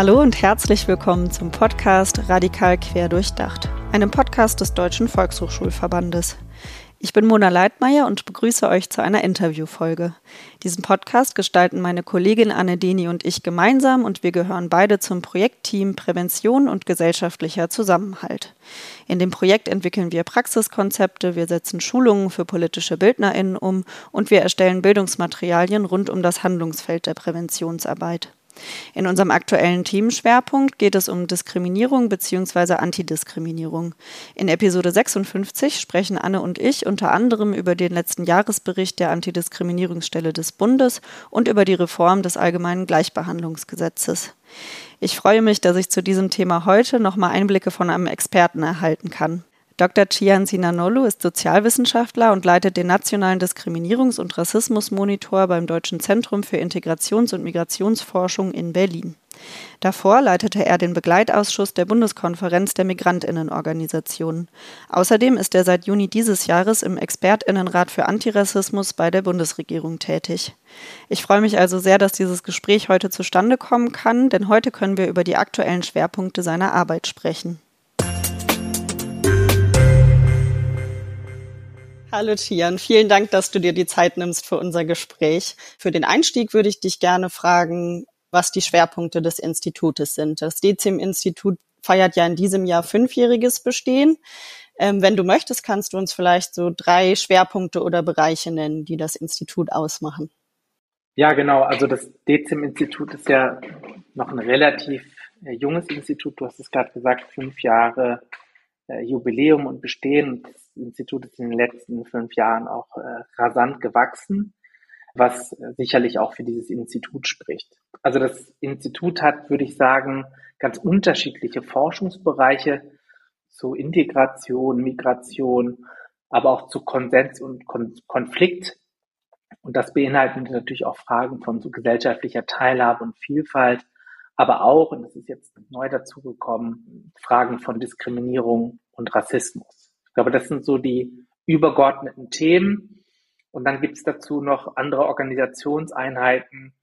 Hallo und herzlich willkommen zum Podcast Radikal Quer Durchdacht, einem Podcast des Deutschen Volkshochschulverbandes. Ich bin Mona Leitmeier und begrüße euch zu einer Interviewfolge. Diesen Podcast gestalten meine Kollegin Anne Deni und ich gemeinsam und wir gehören beide zum Projektteam Prävention und gesellschaftlicher Zusammenhalt. In dem Projekt entwickeln wir Praxiskonzepte, wir setzen Schulungen für politische BildnerInnen um und wir erstellen Bildungsmaterialien rund um das Handlungsfeld der Präventionsarbeit. In unserem aktuellen Themenschwerpunkt geht es um Diskriminierung bzw. Antidiskriminierung. In Episode 56 sprechen Anne und ich unter anderem über den letzten Jahresbericht der Antidiskriminierungsstelle des Bundes und über die Reform des allgemeinen Gleichbehandlungsgesetzes. Ich freue mich, dass ich zu diesem Thema heute nochmal Einblicke von einem Experten erhalten kann. Dr. Chian Sinanolu ist Sozialwissenschaftler und leitet den Nationalen Diskriminierungs- und Rassismusmonitor beim Deutschen Zentrum für Integrations- und Migrationsforschung in Berlin. Davor leitete er den Begleitausschuss der Bundeskonferenz der Migrantinnenorganisationen. Außerdem ist er seit Juni dieses Jahres im Expertinnenrat für Antirassismus bei der Bundesregierung tätig. Ich freue mich also sehr, dass dieses Gespräch heute zustande kommen kann, denn heute können wir über die aktuellen Schwerpunkte seiner Arbeit sprechen. Hallo Tian, vielen Dank, dass du dir die Zeit nimmst für unser Gespräch. Für den Einstieg würde ich dich gerne fragen, was die Schwerpunkte des Institutes sind. Das DECIM-Institut feiert ja in diesem Jahr fünfjähriges Bestehen. Ähm, wenn du möchtest, kannst du uns vielleicht so drei Schwerpunkte oder Bereiche nennen, die das Institut ausmachen. Ja, genau. Also das DECIM-Institut ist ja noch ein relativ äh, junges Institut. Du hast es gerade gesagt, fünf Jahre äh, Jubiläum und Bestehen. Das Institut ist in den letzten fünf Jahren auch äh, rasant gewachsen, was äh, sicherlich auch für dieses Institut spricht. Also das Institut hat, würde ich sagen, ganz unterschiedliche Forschungsbereiche zu Integration, Migration, aber auch zu Konsens und Kon Konflikt. Und das beinhaltet natürlich auch Fragen von so gesellschaftlicher Teilhabe und Vielfalt, aber auch, und das ist jetzt neu dazugekommen, Fragen von Diskriminierung und Rassismus. Ich glaube, das sind so die übergeordneten Themen. Und dann gibt es dazu noch andere Organisationseinheiten,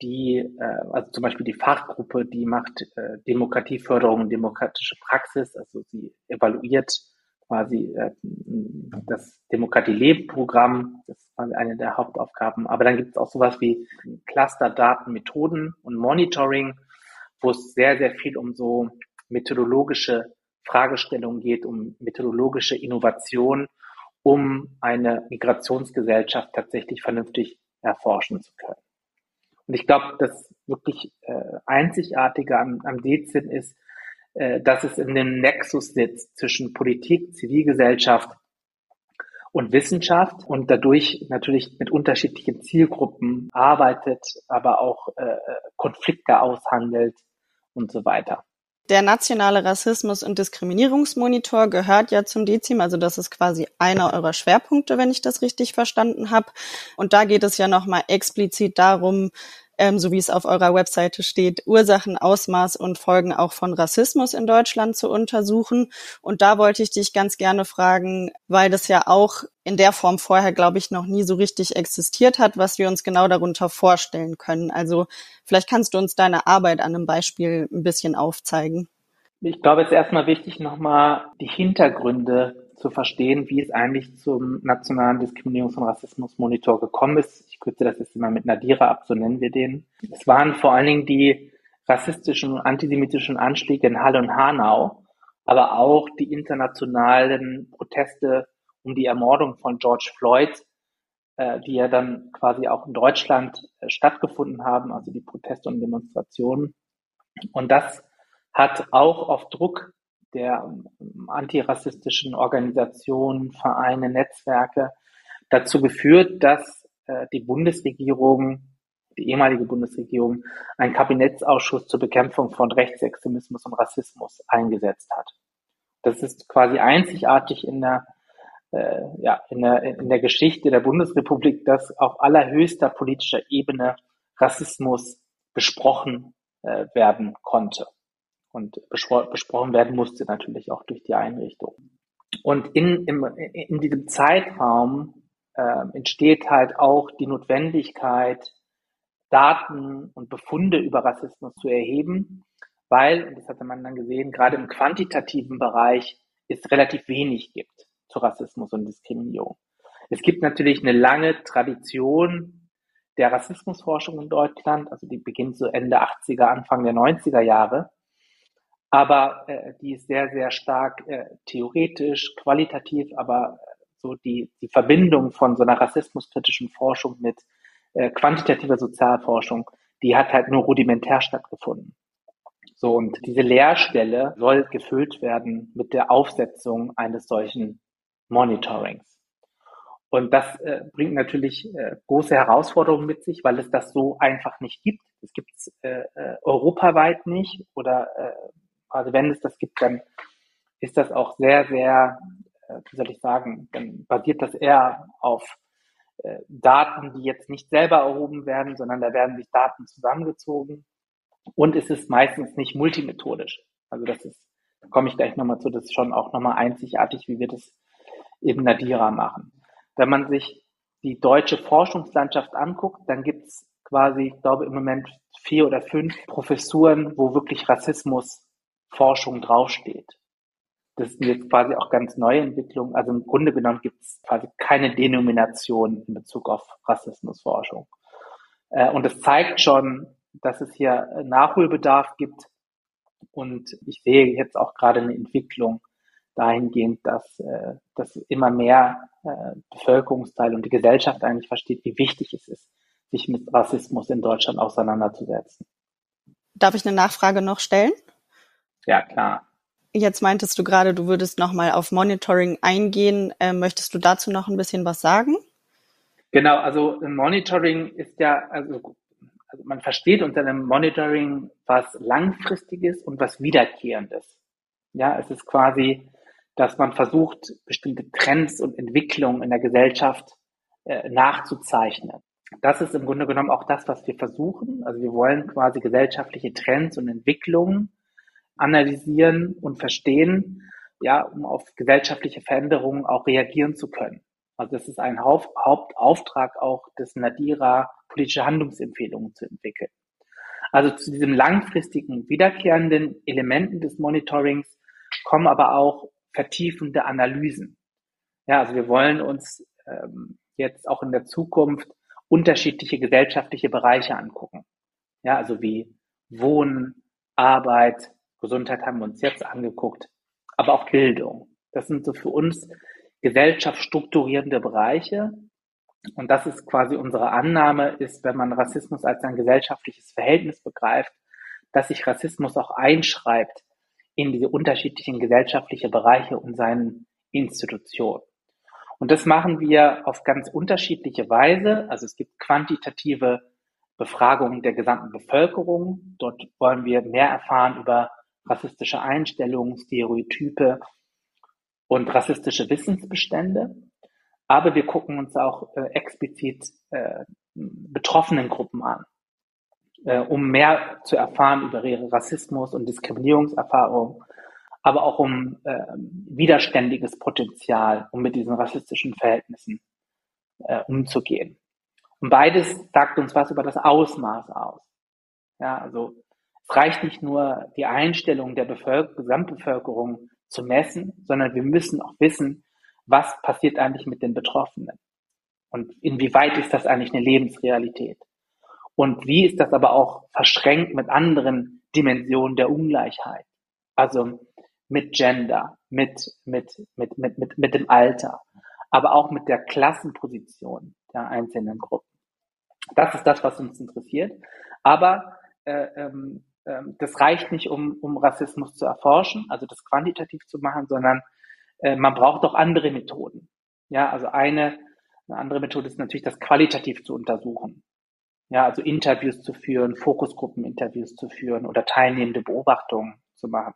die, äh, also zum Beispiel die Fachgruppe, die macht äh, Demokratieförderung und demokratische Praxis, also sie evaluiert quasi äh, das Demokratie-Leben-Programm, das ist eine der Hauptaufgaben. Aber dann gibt es auch sowas wie Cluster, Daten, Methoden und Monitoring, wo es sehr, sehr viel um so methodologische Fragestellungen geht, um methodologische Innovation, um eine Migrationsgesellschaft tatsächlich vernünftig erforschen zu können. Und ich glaube, das wirklich äh, Einzigartige am, am DEZIM ist, äh, dass es in dem Nexus sitzt zwischen Politik, Zivilgesellschaft und Wissenschaft und dadurch natürlich mit unterschiedlichen Zielgruppen arbeitet, aber auch äh, Konflikte aushandelt und so weiter. Der nationale Rassismus- und Diskriminierungsmonitor gehört ja zum DECIM, also das ist quasi einer eurer Schwerpunkte, wenn ich das richtig verstanden habe. Und da geht es ja nochmal explizit darum, ähm, so wie es auf eurer Webseite steht, Ursachen, Ausmaß und Folgen auch von Rassismus in Deutschland zu untersuchen. Und da wollte ich dich ganz gerne fragen, weil das ja auch in der Form vorher, glaube ich, noch nie so richtig existiert hat, was wir uns genau darunter vorstellen können. Also vielleicht kannst du uns deine Arbeit an einem Beispiel ein bisschen aufzeigen. Ich glaube, es ist erstmal wichtig, nochmal die Hintergründe zu verstehen, wie es eigentlich zum nationalen Diskriminierungs- und Rassismusmonitor gekommen ist. Ich kürze das jetzt immer mit Nadira ab, so nennen wir den. Es waren vor allen Dingen die rassistischen und antisemitischen Anschläge in Halle und Hanau, aber auch die internationalen Proteste um die Ermordung von George Floyd, äh, die ja dann quasi auch in Deutschland äh, stattgefunden haben, also die Proteste und Demonstrationen. Und das hat auch auf Druck der ähm, antirassistischen Organisationen, Vereine, Netzwerke dazu geführt, dass äh, die Bundesregierung, die ehemalige Bundesregierung, einen Kabinettsausschuss zur Bekämpfung von Rechtsextremismus und Rassismus eingesetzt hat. Das ist quasi einzigartig in der, äh, ja, in der, in der Geschichte der Bundesrepublik, dass auf allerhöchster politischer Ebene Rassismus besprochen äh, werden konnte und besprochen werden musste natürlich auch durch die Einrichtung. Und in, im, in diesem Zeitraum äh, entsteht halt auch die Notwendigkeit, Daten und Befunde über Rassismus zu erheben, weil, und das hatte man dann gesehen, gerade im quantitativen Bereich es relativ wenig gibt zu Rassismus und Diskriminierung. Es gibt natürlich eine lange Tradition der Rassismusforschung in Deutschland, also die beginnt so Ende 80er, Anfang der 90er Jahre, aber äh, die ist sehr, sehr stark äh, theoretisch, qualitativ, aber so die, die Verbindung von so einer rassismuskritischen Forschung mit äh, quantitativer Sozialforschung, die hat halt nur rudimentär stattgefunden. So, und diese Leerstelle soll gefüllt werden mit der Aufsetzung eines solchen Monitorings. Und das äh, bringt natürlich äh, große Herausforderungen mit sich, weil es das so einfach nicht gibt. Es gibt es äh, äh, europaweit nicht oder quasi wenn es das gibt, dann ist das auch sehr, sehr, äh, wie soll ich sagen, dann basiert das eher auf äh, Daten, die jetzt nicht selber erhoben werden, sondern da werden sich Daten zusammengezogen und es ist meistens nicht multimethodisch. Also das ist, da komme ich gleich nochmal zu, das ist schon auch nochmal einzigartig, wie wir das in Nadira machen. Wenn man sich die deutsche Forschungslandschaft anguckt, dann gibt es quasi, ich glaube im Moment vier oder fünf Professuren, wo wirklich Rassismusforschung draufsteht. Das sind jetzt quasi auch ganz neue Entwicklungen. Also im Grunde genommen gibt es quasi keine Denomination in Bezug auf Rassismusforschung. Äh, und es zeigt schon, dass es hier Nachholbedarf gibt. Und ich sehe jetzt auch gerade eine Entwicklung dahingehend, dass, äh, dass immer mehr äh, Bevölkerungsteile und die Gesellschaft eigentlich versteht, wie wichtig es ist, sich mit Rassismus in Deutschland auseinanderzusetzen. Darf ich eine Nachfrage noch stellen? Ja, klar. Jetzt meintest du gerade, du würdest nochmal auf Monitoring eingehen. Äh, möchtest du dazu noch ein bisschen was sagen? Genau, also Monitoring ist ja, also also man versteht unter einem Monitoring was Langfristiges und was Wiederkehrendes. Ja, es ist quasi, dass man versucht, bestimmte Trends und Entwicklungen in der Gesellschaft äh, nachzuzeichnen. Das ist im Grunde genommen auch das, was wir versuchen. Also wir wollen quasi gesellschaftliche Trends und Entwicklungen analysieren und verstehen, ja, um auf gesellschaftliche Veränderungen auch reagieren zu können. Also das ist ein Haupt Hauptauftrag auch des Nadira politische Handlungsempfehlungen zu entwickeln. Also zu diesem langfristigen, wiederkehrenden Elementen des Monitorings kommen aber auch vertiefende Analysen. Ja, also wir wollen uns ähm, jetzt auch in der Zukunft unterschiedliche gesellschaftliche Bereiche angucken. Ja, also wie Wohnen, Arbeit, Gesundheit haben wir uns jetzt angeguckt, aber auch Bildung. Das sind so für uns gesellschaftsstrukturierende Bereiche, und das ist quasi unsere Annahme, ist, wenn man Rassismus als ein gesellschaftliches Verhältnis begreift, dass sich Rassismus auch einschreibt in diese unterschiedlichen gesellschaftlichen Bereiche und seinen Institutionen. Und das machen wir auf ganz unterschiedliche Weise. Also es gibt quantitative Befragungen der gesamten Bevölkerung. Dort wollen wir mehr erfahren über rassistische Einstellungen, Stereotype und rassistische Wissensbestände. Aber wir gucken uns auch äh, explizit äh, betroffenen Gruppen an, äh, um mehr zu erfahren über ihre Rassismus- und Diskriminierungserfahrungen, aber auch um äh, widerständiges Potenzial, um mit diesen rassistischen Verhältnissen äh, umzugehen. Und beides sagt uns was über das Ausmaß aus. Ja, also es reicht nicht nur, die Einstellung der Bevölker Gesamtbevölkerung zu messen, sondern wir müssen auch wissen, was passiert eigentlich mit den Betroffenen? Und inwieweit ist das eigentlich eine Lebensrealität? Und wie ist das aber auch verschränkt mit anderen Dimensionen der Ungleichheit? Also mit Gender, mit, mit, mit, mit, mit, mit dem Alter, aber auch mit der Klassenposition der einzelnen Gruppen. Das ist das, was uns interessiert. Aber äh, ähm, äh, das reicht nicht, um, um Rassismus zu erforschen, also das quantitativ zu machen, sondern äh, man braucht auch andere Methoden. Ja, also eine, eine andere Methode ist natürlich, das qualitativ zu untersuchen. Ja, also Interviews zu führen, Fokusgruppeninterviews zu führen oder teilnehmende Beobachtungen zu machen.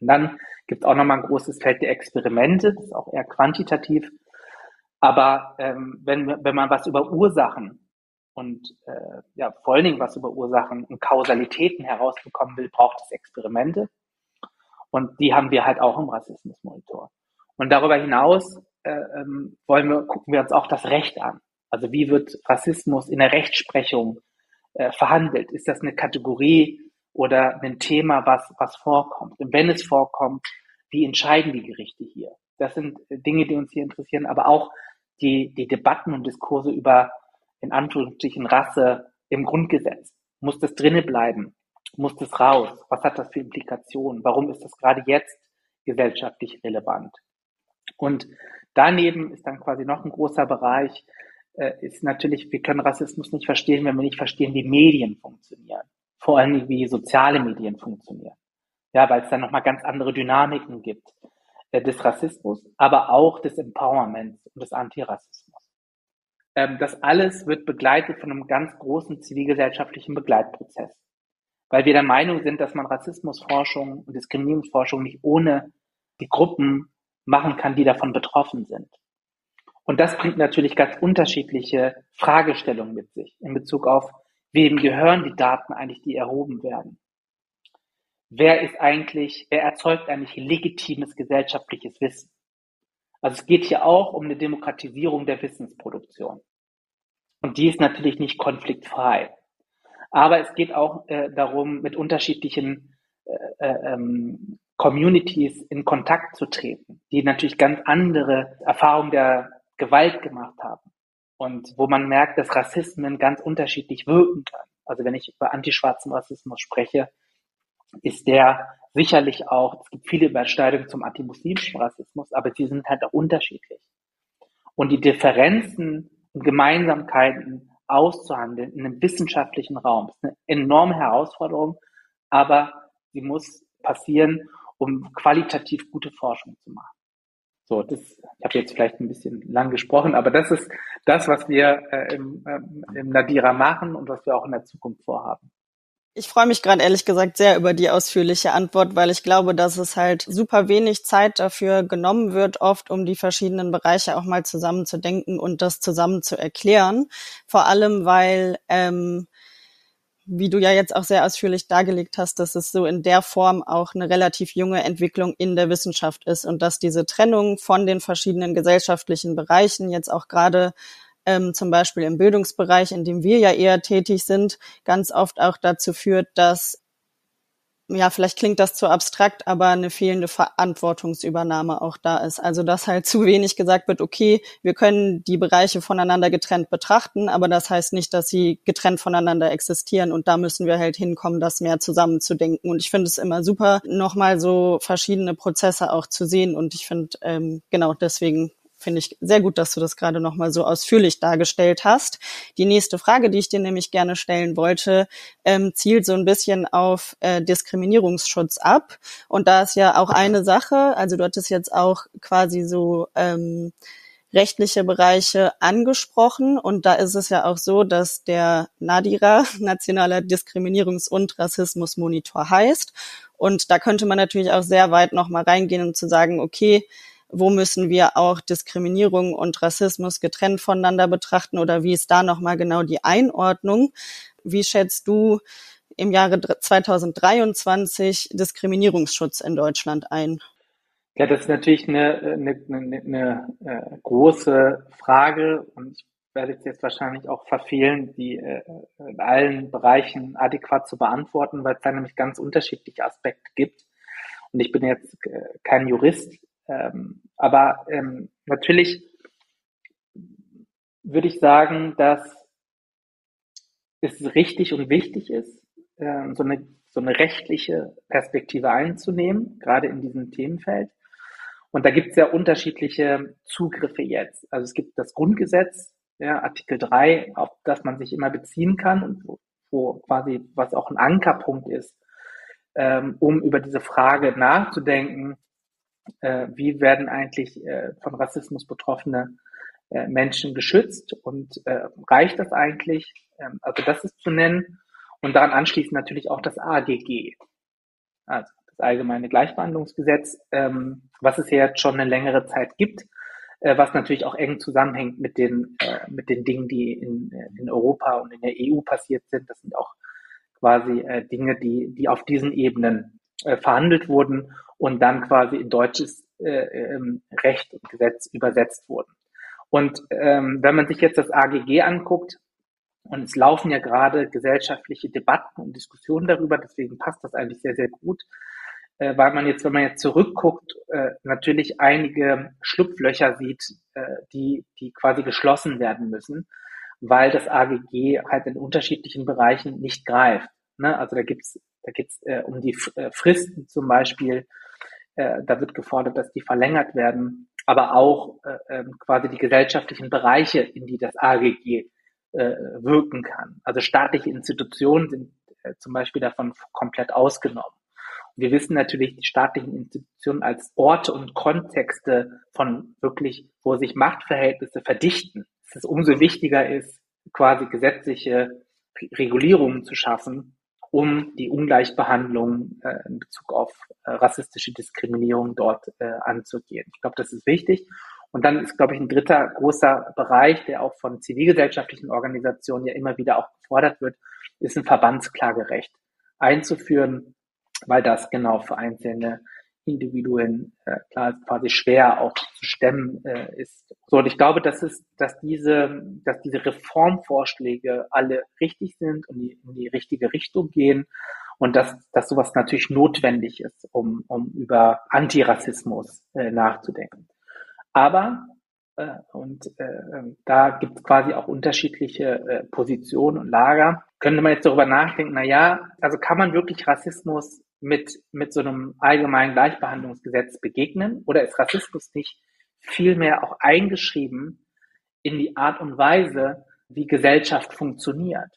Und dann gibt es auch nochmal ein großes Feld der Experimente, das ist auch eher quantitativ. Aber ähm, wenn, wenn man was über Ursachen und äh, ja, vor allen Dingen was über Ursachen und Kausalitäten herausbekommen will, braucht es Experimente. Und die haben wir halt auch im Rassismusmonitor. Und darüber hinaus äh, ähm, wollen wir, gucken wir uns auch das Recht an. Also wie wird Rassismus in der Rechtsprechung äh, verhandelt? Ist das eine Kategorie oder ein Thema, was, was vorkommt. Und wenn es vorkommt, wie entscheiden die Gerichte hier? Das sind Dinge, die uns hier interessieren, aber auch die, die Debatten und Diskurse über, in Anführungsstrichen, Rasse im Grundgesetz. Muss das drinnen bleiben? Muss das raus? Was hat das für Implikationen? Warum ist das gerade jetzt gesellschaftlich relevant? Und daneben ist dann quasi noch ein großer Bereich, äh, ist natürlich, wir können Rassismus nicht verstehen, wenn wir nicht verstehen, wie Medien funktionieren. Vor allem, wie soziale Medien funktionieren. Ja, weil es dann nochmal ganz andere Dynamiken gibt äh, des Rassismus, aber auch des Empowerments und des Antirassismus. Ähm, das alles wird begleitet von einem ganz großen zivilgesellschaftlichen Begleitprozess. Weil wir der Meinung sind, dass man Rassismusforschung und Diskriminierungsforschung nicht ohne die Gruppen machen kann, die davon betroffen sind. Und das bringt natürlich ganz unterschiedliche Fragestellungen mit sich in Bezug auf, wem gehören die Daten eigentlich, die erhoben werden? Wer ist eigentlich, wer erzeugt eigentlich legitimes gesellschaftliches Wissen? Also es geht hier auch um eine Demokratisierung der Wissensproduktion. Und die ist natürlich nicht konfliktfrei. Aber es geht auch äh, darum, mit unterschiedlichen äh, äh, ähm, Communities in Kontakt zu treten, die natürlich ganz andere Erfahrungen der Gewalt gemacht haben. Und wo man merkt, dass Rassismen ganz unterschiedlich wirken kann. Also wenn ich über antischwarzen Rassismus spreche, ist der sicherlich auch, es gibt viele Überschneidungen zum antimuslimischen Rassismus, aber die sind halt auch unterschiedlich. Und die Differenzen und Gemeinsamkeiten auszuhandeln in einem wissenschaftlichen Raum ist eine enorme Herausforderung, aber sie muss passieren, um qualitativ gute Forschung zu machen. So, das, ich habe jetzt vielleicht ein bisschen lang gesprochen, aber das ist das, was wir äh, im, äh, im Nadira machen und was wir auch in der Zukunft vorhaben. Ich freue mich gerade ehrlich gesagt sehr über die ausführliche Antwort, weil ich glaube, dass es halt super wenig Zeit dafür genommen wird, oft um die verschiedenen Bereiche auch mal zusammenzudenken und das zusammen zu erklären. Vor allem, weil, ähm, wie du ja jetzt auch sehr ausführlich dargelegt hast, dass es so in der Form auch eine relativ junge Entwicklung in der Wissenschaft ist und dass diese Trennung von den verschiedenen gesellschaftlichen Bereichen jetzt auch gerade ähm, zum Beispiel im Bildungsbereich, in dem wir ja eher tätig sind, ganz oft auch dazu führt, dass ja, vielleicht klingt das zu abstrakt, aber eine fehlende Verantwortungsübernahme auch da ist. Also dass halt zu wenig gesagt wird, okay, wir können die Bereiche voneinander getrennt betrachten, aber das heißt nicht, dass sie getrennt voneinander existieren und da müssen wir halt hinkommen, das mehr zusammenzudenken. Und ich finde es immer super, nochmal so verschiedene Prozesse auch zu sehen und ich finde, ähm, genau deswegen finde ich sehr gut, dass du das gerade nochmal so ausführlich dargestellt hast. Die nächste Frage, die ich dir nämlich gerne stellen wollte, ähm, zielt so ein bisschen auf äh, Diskriminierungsschutz ab. Und da ist ja auch eine Sache, also du hattest jetzt auch quasi so ähm, rechtliche Bereiche angesprochen. Und da ist es ja auch so, dass der NADIRA, Nationaler Diskriminierungs- und Rassismusmonitor heißt. Und da könnte man natürlich auch sehr weit nochmal reingehen, um zu sagen, okay, wo müssen wir auch Diskriminierung und Rassismus getrennt voneinander betrachten oder wie ist da nochmal genau die Einordnung? Wie schätzt du im Jahre 2023 Diskriminierungsschutz in Deutschland ein? Ja, das ist natürlich eine, eine, eine, eine äh, große Frage und ich werde es jetzt wahrscheinlich auch verfehlen, die äh, in allen Bereichen adäquat zu beantworten, weil es da nämlich ganz unterschiedliche Aspekte gibt. Und ich bin jetzt äh, kein Jurist, ähm, aber ähm, natürlich würde ich sagen, dass es richtig und wichtig ist, ähm, so, eine, so eine rechtliche Perspektive einzunehmen, gerade in diesem Themenfeld. Und da gibt es ja unterschiedliche Zugriffe jetzt. Also es gibt das Grundgesetz, ja, Artikel 3, auf das man sich immer beziehen kann und wo, wo quasi, was auch ein Ankerpunkt ist, ähm, um über diese Frage nachzudenken, äh, wie werden eigentlich äh, von Rassismus betroffene äh, Menschen geschützt und äh, reicht das eigentlich? Ähm, also das ist zu nennen und daran anschließend natürlich auch das AGG, also das Allgemeine Gleichbehandlungsgesetz, ähm, was es ja jetzt schon eine längere Zeit gibt, äh, was natürlich auch eng zusammenhängt mit den äh, mit den Dingen, die in, in Europa und in der EU passiert sind. Das sind auch quasi Dinge, die die auf diesen Ebenen äh, verhandelt wurden und dann quasi in deutsches äh, ähm, Recht und Gesetz übersetzt wurden. Und ähm, wenn man sich jetzt das AGG anguckt, Und es laufen ja gerade gesellschaftliche Debatten und Diskussionen darüber, deswegen passt das eigentlich sehr, sehr gut, äh, weil man jetzt, wenn man jetzt zurückguckt, äh, natürlich einige Schlupflöcher sieht, äh, die, die quasi geschlossen werden müssen, weil das AGG halt in unterschiedlichen Bereichen nicht greift. Ne? Also da gibt's da geht's äh, um die äh, Fristen zum Beispiel, äh, da wird gefordert, dass die verlängert werden, aber auch äh, ähm, quasi die gesellschaftlichen Bereiche, in die das AGG äh, wirken kann. Also staatliche Institutionen sind äh, zum Beispiel davon komplett ausgenommen. Und wir wissen natürlich die staatlichen Institutionen als Orte und Kontexte von wirklich, wo sich Machtverhältnisse verdichten, dass es umso wichtiger ist, quasi gesetzliche Regulierungen zu schaffen, um die Ungleichbehandlung äh, in Bezug auf äh, rassistische Diskriminierung dort äh, anzugehen. Ich glaube, das ist wichtig. Und dann ist, glaube ich, ein dritter großer Bereich, der auch von zivilgesellschaftlichen Organisationen ja immer wieder auch gefordert wird, ist ein Verbandsklagerecht einzuführen, weil das genau für einzelne Individuen äh, klar quasi schwer auch zu stemmen äh, ist. So, und ich glaube, dass es, dass diese, dass diese Reformvorschläge alle richtig sind und die, in die richtige Richtung gehen und dass, dass sowas natürlich notwendig ist, um, um über Antirassismus äh, nachzudenken. Aber äh, und äh, da gibt es quasi auch unterschiedliche äh, Positionen und Lager. Könnte man jetzt darüber nachdenken, na ja, also kann man wirklich Rassismus mit, mit so einem allgemeinen Gleichbehandlungsgesetz begegnen? Oder ist Rassismus nicht vielmehr auch eingeschrieben in die Art und Weise, wie Gesellschaft funktioniert?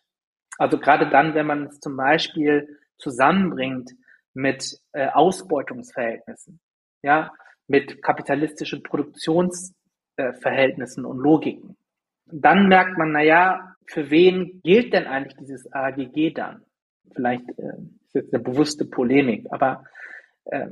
Also gerade dann, wenn man es zum Beispiel zusammenbringt mit äh, Ausbeutungsverhältnissen. Ja, mit kapitalistischen Produktionsverhältnissen und Logiken. Dann merkt man, na ja, für wen gilt denn eigentlich dieses AGG dann? Vielleicht äh, ist jetzt eine bewusste Polemik, aber äh,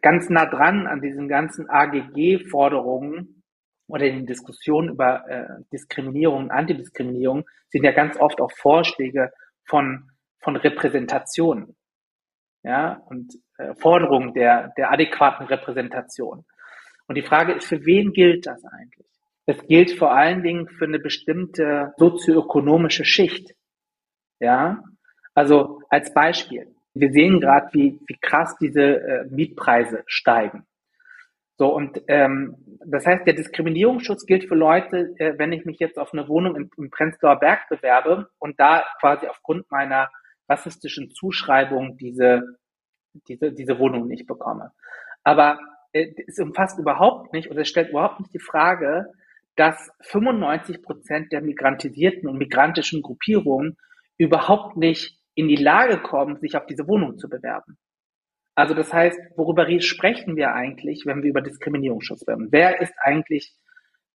ganz nah dran an diesen ganzen AGG-Forderungen oder den Diskussionen über äh, Diskriminierung und Antidiskriminierung sind ja ganz oft auch Vorschläge von, von Repräsentationen ja, und äh, Forderung der, der adäquaten Repräsentation. Und die Frage ist, für wen gilt das eigentlich? Es gilt vor allen Dingen für eine bestimmte sozioökonomische Schicht. Ja, also als Beispiel. Wir sehen gerade, wie, wie krass diese äh, Mietpreise steigen. So, und ähm, das heißt, der Diskriminierungsschutz gilt für Leute, äh, wenn ich mich jetzt auf eine Wohnung im, im Prenzlauer Berg bewerbe und da quasi aufgrund meiner rassistischen Zuschreibung diese, diese, diese Wohnung nicht bekomme. Aber äh, es umfasst überhaupt nicht und es stellt überhaupt nicht die Frage, dass 95 Prozent der migrantisierten und migrantischen Gruppierungen überhaupt nicht in die Lage kommen, sich auf diese Wohnung zu bewerben. Also das heißt, worüber sprechen wir eigentlich, wenn wir über Diskriminierungsschutz reden? Wer ist eigentlich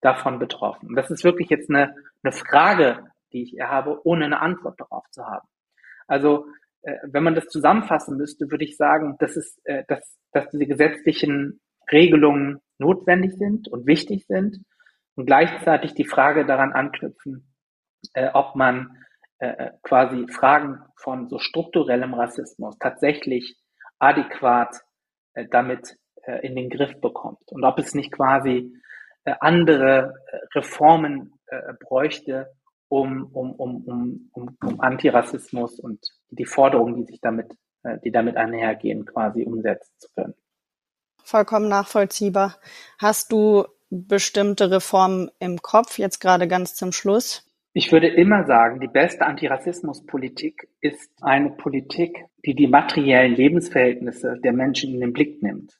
davon betroffen? Das ist wirklich jetzt eine, eine Frage, die ich habe, ohne eine Antwort darauf zu haben. Also äh, wenn man das zusammenfassen müsste, würde ich sagen, dass, es, äh, dass, dass diese gesetzlichen Regelungen notwendig sind und wichtig sind und gleichzeitig die Frage daran anknüpfen, äh, ob man äh, äh quasi Fragen von so strukturellem Rassismus tatsächlich adäquat äh, damit äh, in den Griff bekommt und ob es nicht quasi äh, andere äh, Reformen äh, bräuchte, um, um, um, um, um, um Antirassismus und die Forderungen, die sich damit, äh, die damit einhergehen, quasi umsetzen zu können. Vollkommen nachvollziehbar. Hast du bestimmte Reformen im Kopf, jetzt gerade ganz zum Schluss? Ich würde immer sagen, die beste Antirassismuspolitik ist eine Politik, die die materiellen Lebensverhältnisse der Menschen in den Blick nimmt.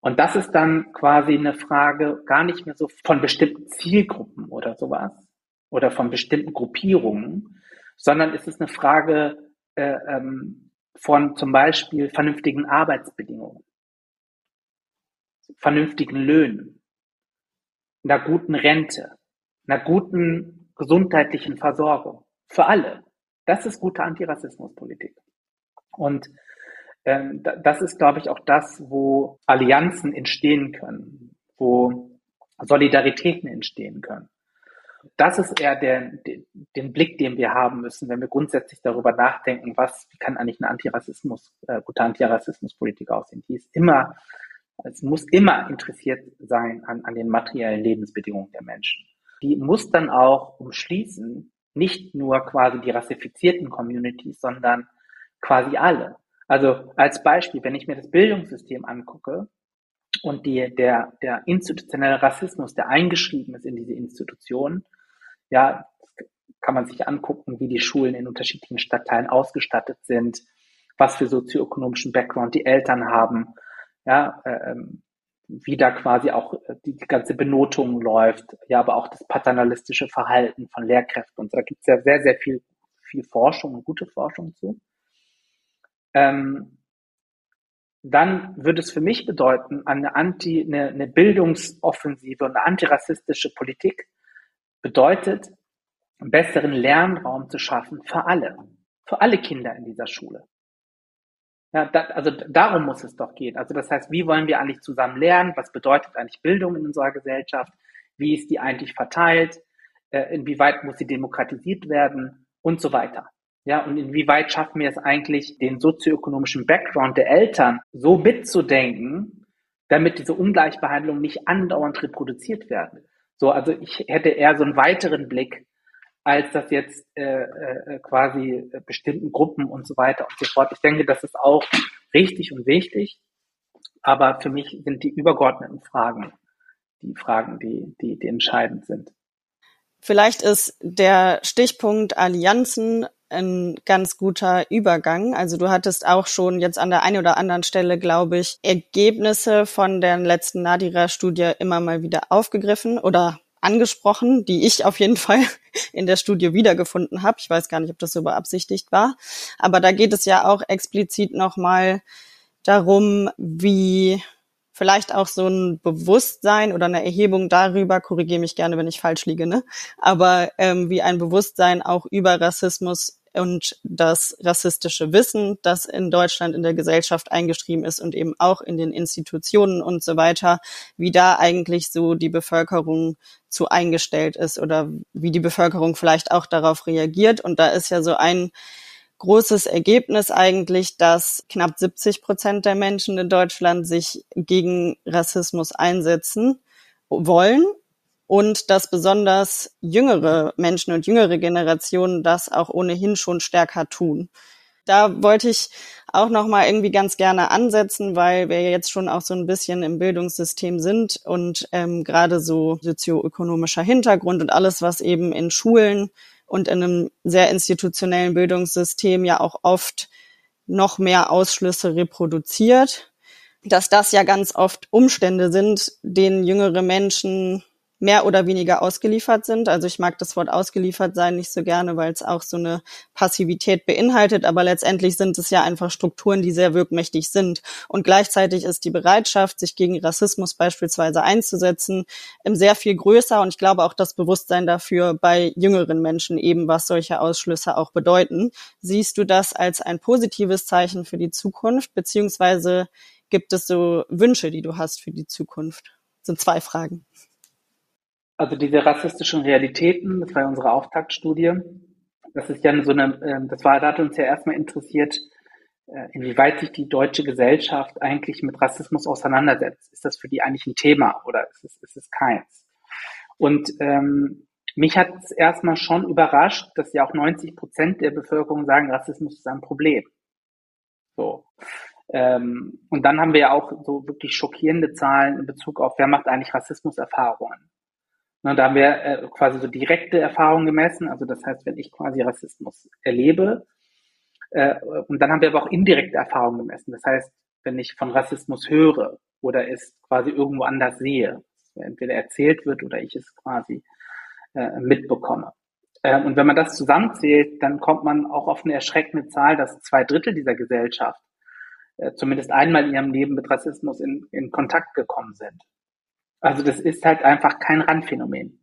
Und das ist dann quasi eine Frage gar nicht mehr so von bestimmten Zielgruppen oder sowas, oder von bestimmten Gruppierungen, sondern es ist eine Frage äh, ähm, von zum Beispiel vernünftigen Arbeitsbedingungen, vernünftigen Löhnen, einer guten Rente, einer guten gesundheitlichen Versorgung für alle. Das ist gute Antirassismuspolitik. Und ähm, das ist, glaube ich, auch das, wo Allianzen entstehen können, wo Solidaritäten entstehen können das ist eher der, den Blick, den wir haben müssen, wenn wir grundsätzlich darüber nachdenken, was, wie kann eigentlich eine Antirassismus, äh, gute Antirassismuspolitik aussehen. Die ist immer, es muss immer interessiert sein an, an den materiellen Lebensbedingungen der Menschen. Die muss dann auch umschließen, nicht nur quasi die rassifizierten Communities, sondern quasi alle. Also als Beispiel, wenn ich mir das Bildungssystem angucke und die, der, der institutionelle Rassismus, der eingeschrieben ist in diese Institutionen, ja, kann man sich angucken, wie die Schulen in unterschiedlichen Stadtteilen ausgestattet sind, was für sozioökonomischen Background die Eltern haben, ja, ähm, wie da quasi auch äh, die, die ganze Benotung läuft, ja, aber auch das paternalistische Verhalten von Lehrkräften. Und da gibt es ja sehr, sehr viel, viel Forschung und gute Forschung zu. Ähm, dann würde es für mich bedeuten, eine Anti, eine, eine Bildungsoffensive und eine antirassistische Politik bedeutet, einen besseren Lernraum zu schaffen für alle, für alle Kinder in dieser Schule. Ja, da, also darum muss es doch gehen. Also das heißt, wie wollen wir eigentlich zusammen lernen? Was bedeutet eigentlich Bildung in unserer Gesellschaft? Wie ist die eigentlich verteilt? Äh, inwieweit muss sie demokratisiert werden? Und so weiter. Ja, und inwieweit schaffen wir es eigentlich, den sozioökonomischen Background der Eltern so mitzudenken, damit diese Ungleichbehandlung nicht andauernd reproduziert werden? So, also ich hätte eher so einen weiteren Blick als das jetzt äh, äh, quasi bestimmten Gruppen und so weiter und so fort. Ich denke, das ist auch richtig und wichtig, aber für mich sind die übergeordneten Fragen die Fragen, die, die, die entscheidend sind. Vielleicht ist der Stichpunkt Allianzen ein ganz guter Übergang. Also du hattest auch schon jetzt an der einen oder anderen Stelle, glaube ich, Ergebnisse von der letzten Nadira-Studie immer mal wieder aufgegriffen oder angesprochen, die ich auf jeden Fall in der Studie wiedergefunden habe. Ich weiß gar nicht, ob das so beabsichtigt war. Aber da geht es ja auch explizit nochmal darum, wie vielleicht auch so ein Bewusstsein oder eine Erhebung darüber, korrigiere mich gerne, wenn ich falsch liege, ne? aber ähm, wie ein Bewusstsein auch über Rassismus und das rassistische Wissen, das in Deutschland in der Gesellschaft eingeschrieben ist und eben auch in den Institutionen und so weiter, wie da eigentlich so die Bevölkerung zu eingestellt ist oder wie die Bevölkerung vielleicht auch darauf reagiert. Und da ist ja so ein großes Ergebnis eigentlich, dass knapp 70 Prozent der Menschen in Deutschland sich gegen Rassismus einsetzen wollen und dass besonders jüngere Menschen und jüngere Generationen das auch ohnehin schon stärker tun. Da wollte ich auch noch mal irgendwie ganz gerne ansetzen, weil wir jetzt schon auch so ein bisschen im Bildungssystem sind und ähm, gerade so sozioökonomischer Hintergrund und alles, was eben in Schulen und in einem sehr institutionellen Bildungssystem ja auch oft noch mehr Ausschlüsse reproduziert, dass das ja ganz oft Umstände sind, denen jüngere Menschen mehr oder weniger ausgeliefert sind. Also ich mag das Wort ausgeliefert sein nicht so gerne, weil es auch so eine Passivität beinhaltet, aber letztendlich sind es ja einfach Strukturen, die sehr wirkmächtig sind. Und gleichzeitig ist die Bereitschaft, sich gegen Rassismus beispielsweise einzusetzen, sehr viel größer und ich glaube auch das Bewusstsein dafür bei jüngeren Menschen eben, was solche Ausschlüsse auch bedeuten. Siehst du das als ein positives Zeichen für die Zukunft, beziehungsweise gibt es so Wünsche, die du hast für die Zukunft? Das sind zwei Fragen. Also diese rassistischen Realitäten, das war ja unsere Auftaktstudie. Das ist ja so eine, ähm, das war, da hat uns ja erstmal interessiert, äh, inwieweit sich die deutsche Gesellschaft eigentlich mit Rassismus auseinandersetzt. Ist das für die eigentlich ein Thema oder ist es, ist es keins? Und ähm, mich hat es erstmal schon überrascht, dass ja auch 90 Prozent der Bevölkerung sagen, Rassismus ist ein Problem. So. Ähm, und dann haben wir ja auch so wirklich schockierende Zahlen in Bezug auf, wer macht eigentlich Rassismuserfahrungen. Na, da haben wir äh, quasi so direkte Erfahrungen gemessen. Also das heißt, wenn ich quasi Rassismus erlebe, äh, und dann haben wir aber auch indirekte Erfahrungen gemessen. Das heißt, wenn ich von Rassismus höre oder es quasi irgendwo anders sehe, entweder erzählt wird oder ich es quasi äh, mitbekomme. Äh, und wenn man das zusammenzählt, dann kommt man auch auf eine erschreckende Zahl, dass zwei Drittel dieser Gesellschaft äh, zumindest einmal in ihrem Leben mit Rassismus in, in Kontakt gekommen sind. Also das ist halt einfach kein Randphänomen.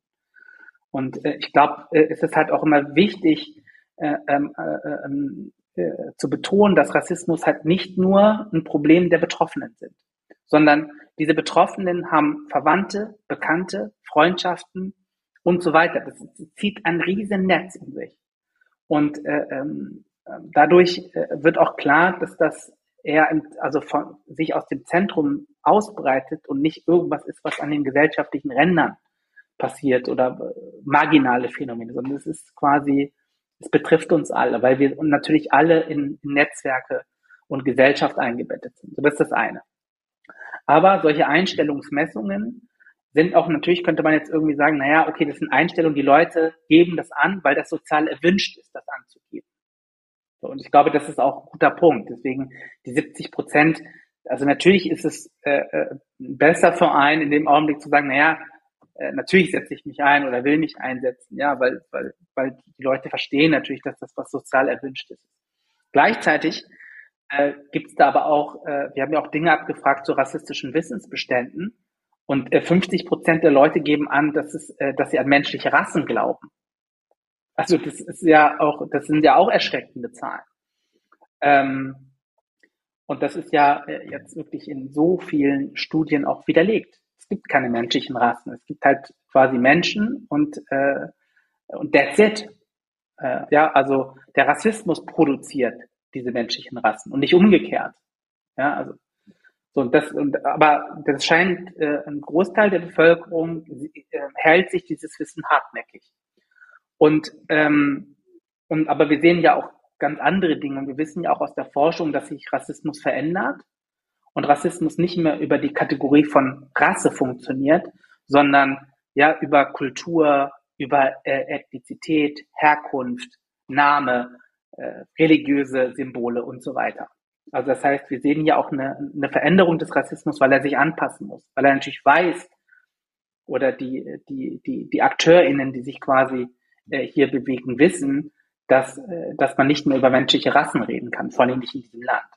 Und äh, ich glaube, äh, es ist halt auch immer wichtig äh, ähm, äh, ähm, äh, zu betonen, dass Rassismus halt nicht nur ein Problem der Betroffenen sind, sondern diese Betroffenen haben Verwandte, Bekannte, Freundschaften und so weiter. Das, das zieht ein riesen Netz in sich. Und äh, ähm, dadurch wird auch klar, dass das eher im, also von, sich aus dem Zentrum ausbreitet und nicht irgendwas ist, was an den gesellschaftlichen Rändern passiert oder äh, marginale Phänomene, sondern es ist quasi, es betrifft uns alle, weil wir natürlich alle in, in Netzwerke und Gesellschaft eingebettet sind. So, das ist das eine. Aber solche Einstellungsmessungen sind auch natürlich, könnte man jetzt irgendwie sagen, naja, okay, das sind Einstellungen, die Leute geben das an, weil das sozial erwünscht ist, das anzugeben. Und ich glaube, das ist auch ein guter Punkt. Deswegen die 70 Prozent, also natürlich ist es äh, äh, besser für einen in dem Augenblick zu sagen, naja, äh, natürlich setze ich mich ein oder will mich einsetzen, ja, weil, weil, weil die Leute verstehen natürlich, dass das was sozial erwünscht ist. Gleichzeitig äh, gibt es da aber auch, äh, wir haben ja auch Dinge abgefragt zu rassistischen Wissensbeständen und äh, 50 Prozent der Leute geben an, dass, es, äh, dass sie an menschliche Rassen glauben. Also das ist ja auch, das sind ja auch erschreckende Zahlen. Ähm, und das ist ja äh, jetzt wirklich in so vielen Studien auch widerlegt. Es gibt keine menschlichen Rassen. Es gibt halt quasi Menschen und, äh, und that's it. Äh, ja, also der Rassismus produziert diese menschlichen Rassen und nicht umgekehrt. Ja, also so und das und aber das scheint äh, ein Großteil der Bevölkerung äh, hält sich dieses Wissen hartnäckig. Und ähm, und aber wir sehen ja auch ganz andere Dinge wir wissen ja auch aus der Forschung, dass sich Rassismus verändert und Rassismus nicht mehr über die Kategorie von Rasse funktioniert, sondern ja über Kultur, über äh, Ethnizität, Herkunft, Name, äh, religiöse Symbole und so weiter. Also das heißt, wir sehen hier auch eine, eine Veränderung des Rassismus, weil er sich anpassen muss, weil er natürlich weiß, oder die, die, die, die AkteurInnen, die sich quasi äh, hier bewegen, wissen, dass, äh, dass man nicht mehr über menschliche Rassen reden kann, vor allem nicht in diesem Land,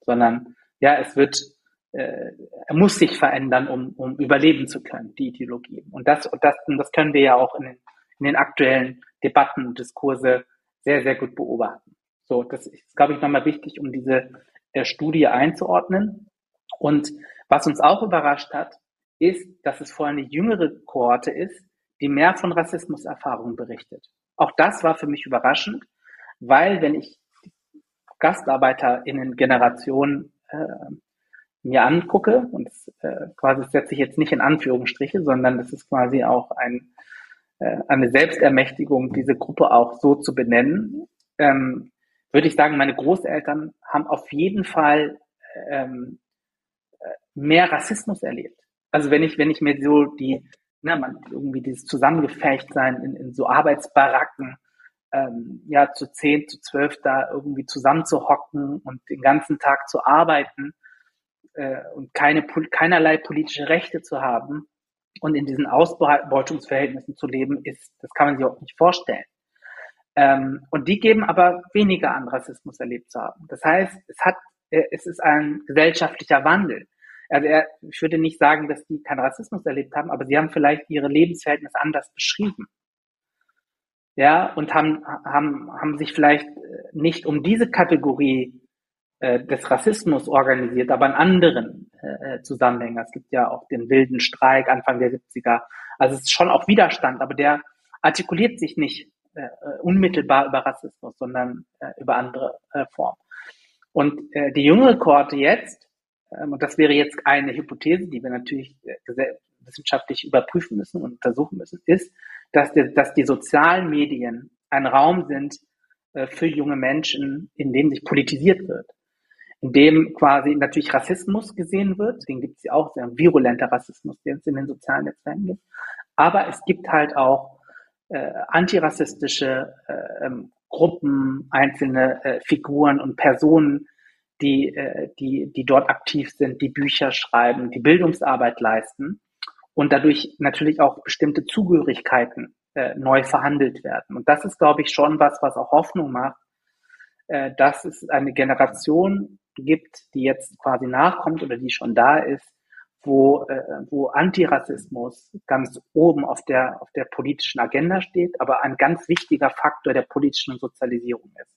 sondern ja, es wird, äh, muss sich verändern, um, um überleben zu können, die Ideologie. Und das, und das, und das können wir ja auch in den, in den aktuellen Debatten und Diskurse sehr, sehr gut beobachten. So, das ist, glaube ich, nochmal wichtig, um diese äh, Studie einzuordnen. Und was uns auch überrascht hat, ist, dass es vor allem eine jüngere Kohorte ist, die mehr von Rassismuserfahrungen berichtet. Auch das war für mich überraschend, weil wenn ich GastarbeiterInnen-Generation äh, mir angucke, und das, äh, quasi setze ich jetzt nicht in Anführungsstriche, sondern das ist quasi auch ein äh, eine Selbstermächtigung, diese Gruppe auch so zu benennen, ähm, würde ich sagen, meine Großeltern haben auf jeden Fall ähm, äh, mehr Rassismus erlebt. Also wenn ich, wenn ich mir so die, na, man, irgendwie dieses Zusammengefecht sein in, in so Arbeitsbaracken, ähm, ja, zu zehn, zu zwölf da irgendwie zusammenzuhocken und den ganzen Tag zu arbeiten äh, und keine, keinerlei politische Rechte zu haben, und in diesen Ausbeutungsverhältnissen zu leben, ist, das kann man sich auch nicht vorstellen. Ähm, und die geben aber weniger an Rassismus erlebt zu haben. Das heißt, es hat, äh, es ist ein gesellschaftlicher Wandel. Also er, ich würde nicht sagen, dass die keinen Rassismus erlebt haben, aber sie haben vielleicht ihre Lebensverhältnisse anders beschrieben. Ja, und haben, haben, haben sich vielleicht nicht um diese Kategorie äh, des Rassismus organisiert, aber in anderen äh, äh, Zusammenhängen. Es gibt ja auch den wilden Streik Anfang der 70er. Also es ist schon auch Widerstand, aber der artikuliert sich nicht äh, äh, unmittelbar über Rassismus, sondern äh, über andere äh, Formen. Und äh, die jüngere Kohorte jetzt, und das wäre jetzt eine Hypothese, die wir natürlich äh, wissenschaftlich überprüfen müssen und untersuchen müssen, ist, dass, die, dass die sozialen Medien ein Raum sind äh, für junge Menschen, in dem sich politisiert wird in dem quasi natürlich Rassismus gesehen wird. Den gibt es ja auch, sehr virulenter Rassismus, den es in den sozialen Netzwerken gibt. Aber es gibt halt auch äh, antirassistische äh, ähm, Gruppen, einzelne äh, Figuren und Personen, die, äh, die, die dort aktiv sind, die Bücher schreiben, die Bildungsarbeit leisten und dadurch natürlich auch bestimmte Zugehörigkeiten äh, neu verhandelt werden. Und das ist, glaube ich, schon was, was auch Hoffnung macht, äh, dass es eine Generation gibt, die jetzt quasi nachkommt oder die schon da ist, wo, äh, wo Antirassismus ganz oben auf der, auf der politischen Agenda steht, aber ein ganz wichtiger Faktor der politischen Sozialisierung ist.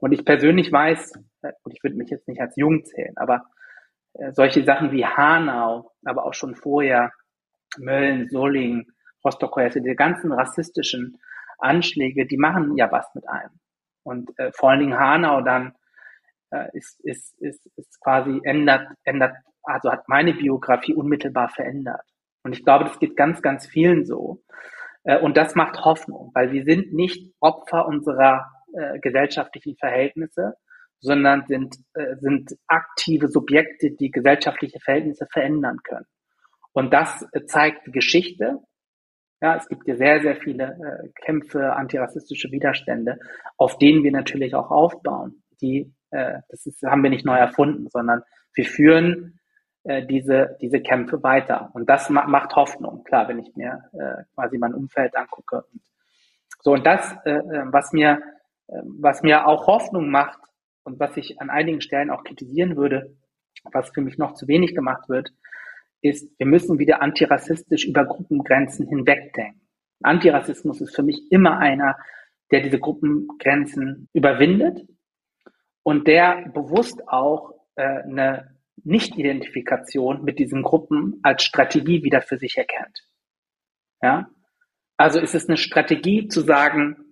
Und ich persönlich weiß, äh, und ich würde mich jetzt nicht als jung zählen, aber äh, solche Sachen wie Hanau, aber auch schon vorher Mölln, Solling, rostock also diese ganzen rassistischen Anschläge, die machen ja was mit einem. Und äh, vor allen Dingen Hanau dann äh, ist, ist, ist, ist quasi ändert, ändert, also hat meine Biografie unmittelbar verändert. Und ich glaube, das geht ganz, ganz vielen so. Äh, und das macht Hoffnung, weil wir sind nicht Opfer unserer äh, gesellschaftlichen Verhältnisse, sondern sind, äh, sind aktive Subjekte, die gesellschaftliche Verhältnisse verändern können. Und das äh, zeigt die Geschichte. Ja, es gibt ja sehr, sehr viele äh, Kämpfe, antirassistische Widerstände, auf denen wir natürlich auch aufbauen. Die, äh, das ist, haben wir nicht neu erfunden, sondern wir führen äh, diese, diese Kämpfe weiter. Und das ma macht Hoffnung, klar, wenn ich mir äh, quasi mein Umfeld angucke. So, und das, äh, äh, was mir, was mir auch Hoffnung macht und was ich an einigen Stellen auch kritisieren würde, was für mich noch zu wenig gemacht wird, ist, wir müssen wieder antirassistisch über Gruppengrenzen hinwegdenken. Antirassismus ist für mich immer einer, der diese Gruppengrenzen überwindet und der bewusst auch äh, eine Nicht-Identifikation mit diesen Gruppen als Strategie wieder für sich erkennt. Ja? Also ist es eine Strategie zu sagen,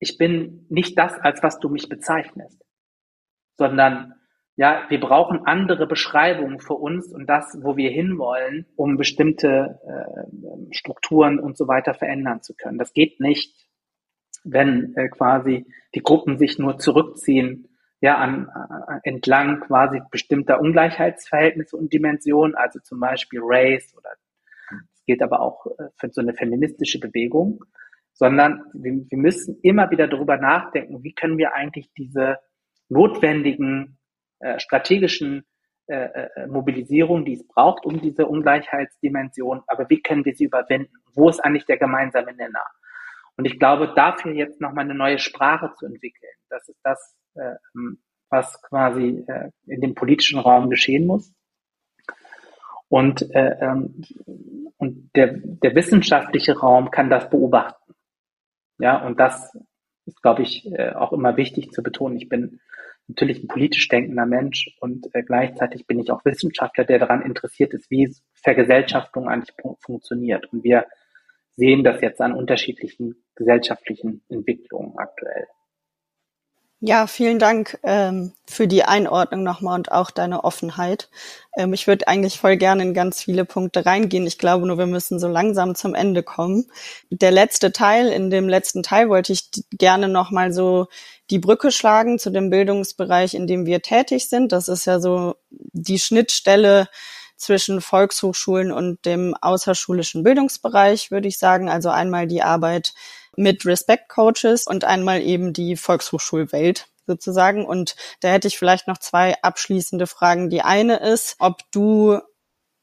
ich bin nicht das, als was du mich bezeichnest, sondern ja, wir brauchen andere Beschreibungen für uns und das, wo wir hinwollen, um bestimmte äh, Strukturen und so weiter verändern zu können. Das geht nicht, wenn äh, quasi die Gruppen sich nur zurückziehen, ja, an, äh, entlang quasi bestimmter Ungleichheitsverhältnisse und Dimensionen, also zum Beispiel Race oder das gilt aber auch äh, für so eine feministische Bewegung, sondern wir, wir müssen immer wieder darüber nachdenken, wie können wir eigentlich diese notwendigen äh, strategischen äh, äh, Mobilisierung, die es braucht, um diese Ungleichheitsdimension, aber wie können wir sie überwinden? Wo ist eigentlich der gemeinsame Nenner? Und ich glaube, dafür jetzt nochmal eine neue Sprache zu entwickeln, das ist das, äh, was quasi äh, in dem politischen Raum geschehen muss. Und, äh, ähm, und der, der wissenschaftliche Raum kann das beobachten. Ja, und das ist, glaube ich, äh, auch immer wichtig zu betonen. Ich bin natürlich ein politisch denkender Mensch und äh, gleichzeitig bin ich auch Wissenschaftler, der daran interessiert ist, wie Vergesellschaftung eigentlich funktioniert. Und wir sehen das jetzt an unterschiedlichen gesellschaftlichen Entwicklungen aktuell. Ja, vielen Dank ähm, für die Einordnung nochmal und auch deine Offenheit. Ähm, ich würde eigentlich voll gerne in ganz viele Punkte reingehen. Ich glaube nur, wir müssen so langsam zum Ende kommen. Der letzte Teil, in dem letzten Teil wollte ich gerne nochmal so die Brücke schlagen zu dem Bildungsbereich, in dem wir tätig sind. Das ist ja so die Schnittstelle zwischen Volkshochschulen und dem außerschulischen Bildungsbereich, würde ich sagen. Also einmal die Arbeit mit Respect Coaches und einmal eben die Volkshochschulwelt sozusagen. Und da hätte ich vielleicht noch zwei abschließende Fragen. Die eine ist, ob du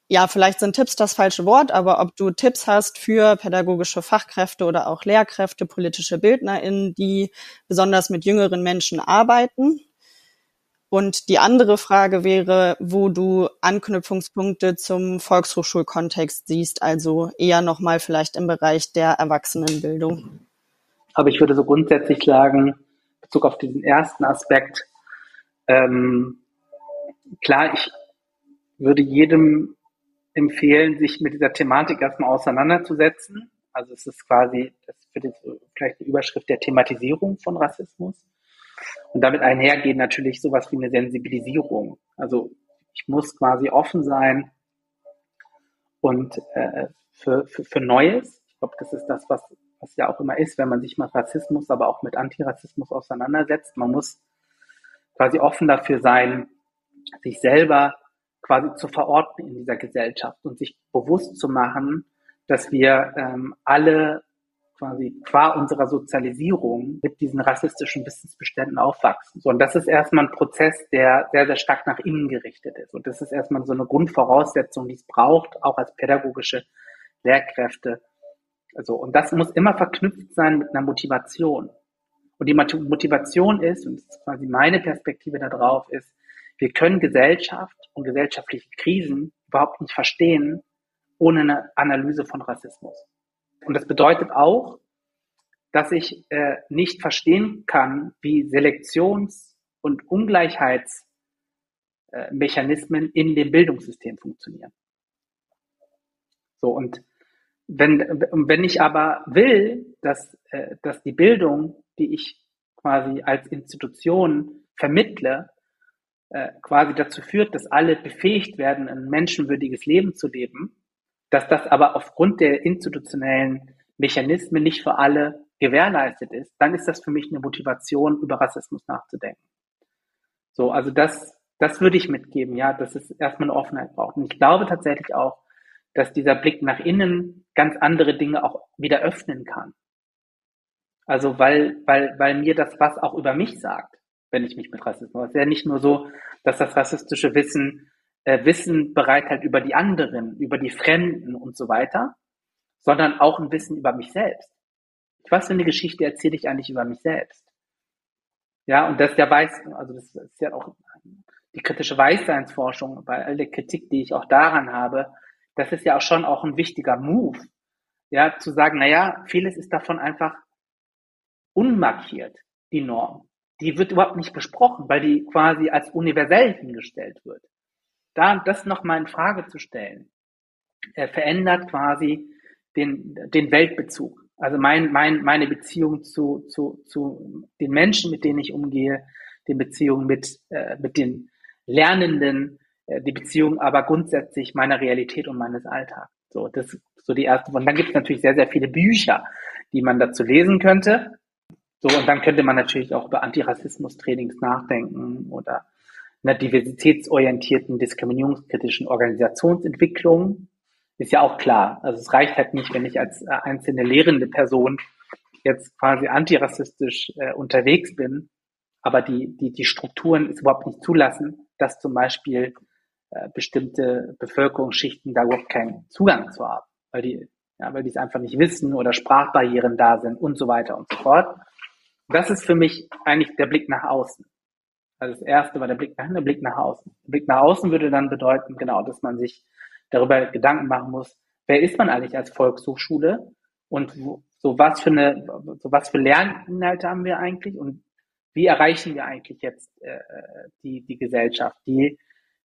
ja, vielleicht sind Tipps das falsche Wort, aber ob du Tipps hast für pädagogische Fachkräfte oder auch Lehrkräfte, politische BildnerInnen, die besonders mit jüngeren Menschen arbeiten. Und die andere Frage wäre, wo du Anknüpfungspunkte zum Volkshochschulkontext siehst, also eher nochmal vielleicht im Bereich der Erwachsenenbildung. Aber ich würde so grundsätzlich sagen, Bezug auf diesen ersten Aspekt, ähm, klar, ich würde jedem empfehlen, sich mit dieser Thematik erstmal auseinanderzusetzen. Also es ist quasi, das wird jetzt vielleicht die Überschrift der Thematisierung von Rassismus. Und damit einhergeht natürlich sowas wie eine Sensibilisierung. Also ich muss quasi offen sein und äh, für, für, für Neues. Ich glaube, das ist das, was was ja auch immer ist, wenn man sich mit Rassismus, aber auch mit Antirassismus auseinandersetzt. Man muss quasi offen dafür sein, sich selber quasi zu verorten in dieser Gesellschaft und sich bewusst zu machen, dass wir ähm, alle quasi qua unserer Sozialisierung mit diesen rassistischen Wissensbeständen aufwachsen. So, und das ist erstmal ein Prozess, der sehr, sehr stark nach innen gerichtet ist. Und das ist erstmal so eine Grundvoraussetzung, die es braucht, auch als pädagogische Lehrkräfte, also, und das muss immer verknüpft sein mit einer Motivation. Und die Motivation ist, und das ist quasi meine Perspektive darauf, ist, wir können Gesellschaft und gesellschaftliche Krisen überhaupt nicht verstehen ohne eine Analyse von Rassismus. Und das bedeutet auch, dass ich äh, nicht verstehen kann, wie Selektions- und Ungleichheitsmechanismen in dem Bildungssystem funktionieren. So, und wenn, wenn ich aber will, dass, äh, dass die Bildung, die ich quasi als Institution vermittle, äh, quasi dazu führt, dass alle befähigt werden, ein menschenwürdiges Leben zu leben, dass das aber aufgrund der institutionellen Mechanismen nicht für alle gewährleistet ist, dann ist das für mich eine Motivation, über Rassismus nachzudenken. So, also das, das würde ich mitgeben, ja, dass es erstmal eine Offenheit braucht. Und ich glaube tatsächlich auch, dass dieser Blick nach innen ganz andere Dinge auch wieder öffnen kann. Also weil, weil, weil mir das was auch über mich sagt, wenn ich mich mit Rassismus. Es ist ja nicht nur so, dass das rassistische Wissen äh, Wissen bereithält über die anderen, über die Fremden und so weiter, sondern auch ein Wissen über mich selbst. Was für eine Geschichte erzähle ich eigentlich über mich selbst? Ja, und das ja weiß, also das ist ja auch die kritische Weißseinsforschung, bei all der Kritik, die ich auch daran habe, das ist ja auch schon auch ein wichtiger Move, ja, zu sagen, naja, vieles ist davon einfach unmarkiert, die Norm. Die wird überhaupt nicht besprochen, weil die quasi als universell hingestellt wird. Da das nochmal in Frage zu stellen, äh, verändert quasi den, den Weltbezug. Also mein, mein, meine Beziehung zu, zu, zu den Menschen, mit denen ich umgehe, die Beziehung mit, äh, mit den Lernenden, die Beziehung aber grundsätzlich meiner Realität und meines Alltags. So, das ist so die erste. Und dann gibt es natürlich sehr, sehr viele Bücher, die man dazu lesen könnte. So, und dann könnte man natürlich auch über Antirassismus-Trainings nachdenken oder einer diversitätsorientierten, diskriminierungskritischen Organisationsentwicklung. Ist ja auch klar. Also es reicht halt nicht, wenn ich als äh, einzelne lehrende Person jetzt quasi antirassistisch äh, unterwegs bin, aber die, die, die Strukturen es überhaupt nicht zulassen, dass zum Beispiel äh, bestimmte Bevölkerungsschichten da überhaupt keinen Zugang zu haben, weil die, ja, weil die es einfach nicht wissen oder Sprachbarrieren da sind und so weiter und so fort. Das ist für mich eigentlich der Blick nach außen. Also das erste war der Blick nach der Blick nach außen. Der Blick nach außen würde dann bedeuten, genau, dass man sich darüber Gedanken machen muss, wer ist man eigentlich als Volkshochschule und so was für eine, so was für Lerninhalte haben wir eigentlich und wie erreichen wir eigentlich jetzt äh, die, die Gesellschaft, die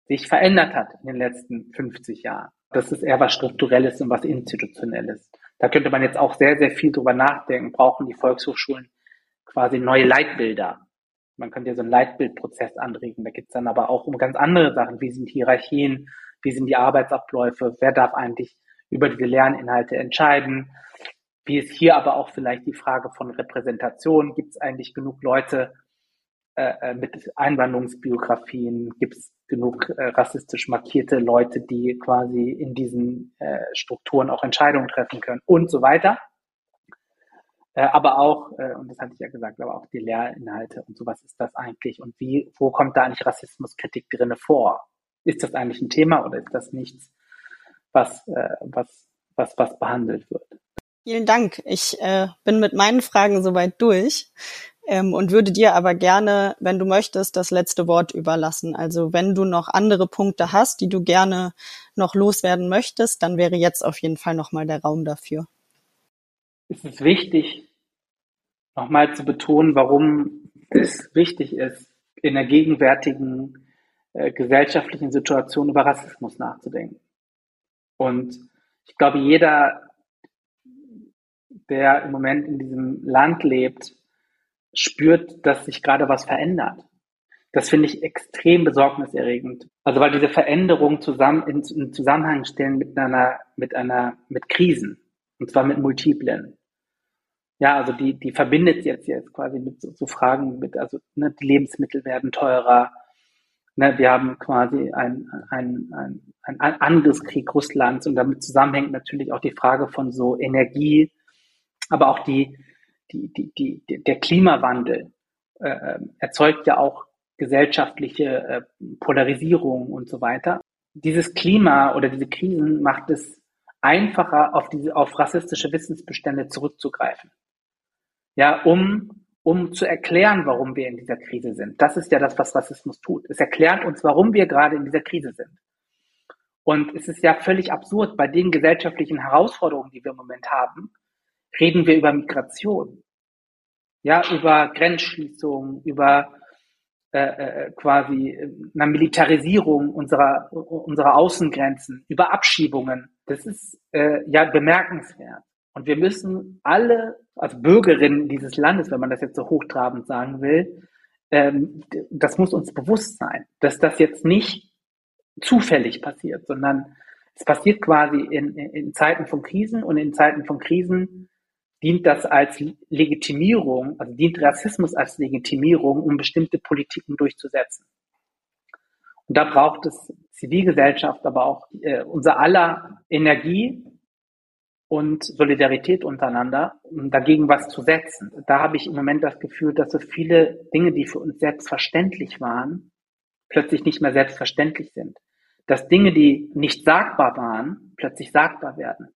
sich verändert hat in den letzten 50 Jahren. Das ist eher was Strukturelles und was Institutionelles. Da könnte man jetzt auch sehr, sehr viel drüber nachdenken. Brauchen die Volkshochschulen quasi neue Leitbilder? Man könnte ja so einen Leitbildprozess anregen. Da geht es dann aber auch um ganz andere Sachen. Wie sind Hierarchien? Wie sind die Arbeitsabläufe? Wer darf eigentlich über diese Lerninhalte entscheiden? Wie ist hier aber auch vielleicht die Frage von Repräsentation? Gibt es eigentlich genug Leute äh, äh, mit Einwanderungsbiografien? Gibt es genug äh, rassistisch markierte Leute, die quasi in diesen äh, Strukturen auch Entscheidungen treffen können und so weiter? Äh, aber auch, äh, und das hatte ich ja gesagt, aber auch die Lehrinhalte und so, was ist das eigentlich und wie, wo kommt da eigentlich Rassismuskritik drinne vor? Ist das eigentlich ein Thema oder ist das nichts, was, was, was, was behandelt wird? Vielen Dank. Ich bin mit meinen Fragen soweit durch ähm, und würde dir aber gerne, wenn du möchtest, das letzte Wort überlassen. Also wenn du noch andere Punkte hast, die du gerne noch loswerden möchtest, dann wäre jetzt auf jeden Fall nochmal der Raum dafür ist es wichtig, nochmal zu betonen, warum es wichtig ist, in der gegenwärtigen äh, gesellschaftlichen Situation über Rassismus nachzudenken. Und ich glaube, jeder, der im Moment in diesem Land lebt, spürt, dass sich gerade was verändert. Das finde ich extrem besorgniserregend. Also weil diese Veränderungen zusammen in, in Zusammenhang stehen mit einer, mit einer, mit Krisen. Und zwar mit multiplen ja, also die, die verbindet jetzt jetzt quasi mit so, so Fragen mit, also ne, die Lebensmittel werden teurer, ne, wir haben quasi ein, ein, ein, ein Angriffskrieg Russlands und damit zusammenhängt natürlich auch die Frage von so Energie, aber auch die, die, die, die, der Klimawandel äh, erzeugt ja auch gesellschaftliche äh, Polarisierung und so weiter. Dieses Klima oder diese Krisen macht es einfacher, auf diese, auf rassistische Wissensbestände zurückzugreifen ja, um, um zu erklären, warum wir in dieser Krise sind. Das ist ja das, was Rassismus tut. Es erklärt uns, warum wir gerade in dieser Krise sind. Und es ist ja völlig absurd, bei den gesellschaftlichen Herausforderungen, die wir im Moment haben, reden wir über Migration. Ja, über Grenzschließungen, über äh, äh, quasi eine Militarisierung unserer, unserer Außengrenzen, über Abschiebungen. Das ist äh, ja bemerkenswert. Und wir müssen alle als Bürgerinnen dieses Landes, wenn man das jetzt so hochtrabend sagen will, ähm, das muss uns bewusst sein, dass das jetzt nicht zufällig passiert, sondern es passiert quasi in, in Zeiten von Krisen und in Zeiten von Krisen dient das als Legitimierung, also dient Rassismus als Legitimierung, um bestimmte Politiken durchzusetzen. Und da braucht es Zivilgesellschaft, aber auch äh, unser aller Energie und Solidarität untereinander, um dagegen was zu setzen. Da habe ich im Moment das Gefühl, dass so viele Dinge, die für uns selbstverständlich waren, plötzlich nicht mehr selbstverständlich sind. Dass Dinge, die nicht sagbar waren, plötzlich sagbar werden.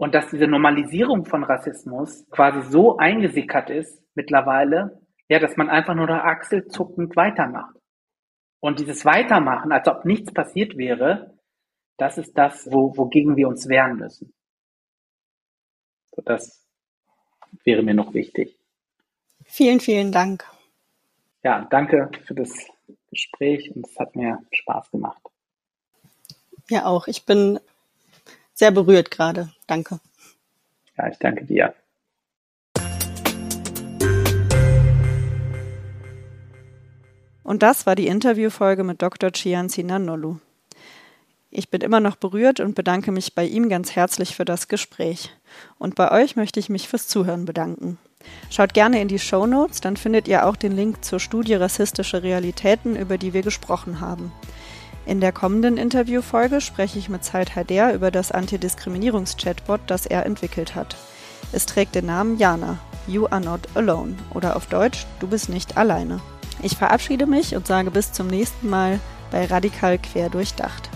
Und dass diese Normalisierung von Rassismus quasi so eingesickert ist mittlerweile, ja, dass man einfach nur noch achselzuckend weitermacht. Und dieses Weitermachen, als ob nichts passiert wäre, das ist das, wo, wogegen wir uns wehren müssen. So, das wäre mir noch wichtig. Vielen, vielen Dank. Ja, danke für das Gespräch und es hat mir Spaß gemacht. Ja, auch. Ich bin sehr berührt gerade. Danke. Ja, ich danke dir. Und das war die Interviewfolge mit Dr. Chianzi Nanolu. Ich bin immer noch berührt und bedanke mich bei ihm ganz herzlich für das Gespräch. Und bei euch möchte ich mich fürs Zuhören bedanken. Schaut gerne in die Show Notes, dann findet ihr auch den Link zur Studie Rassistische Realitäten, über die wir gesprochen haben. In der kommenden Interviewfolge spreche ich mit Zeit Hader über das Antidiskriminierungs-Chatbot, das er entwickelt hat. Es trägt den Namen Jana, You are not alone oder auf Deutsch, du bist nicht alleine. Ich verabschiede mich und sage bis zum nächsten Mal bei Radikal Quer durchdacht.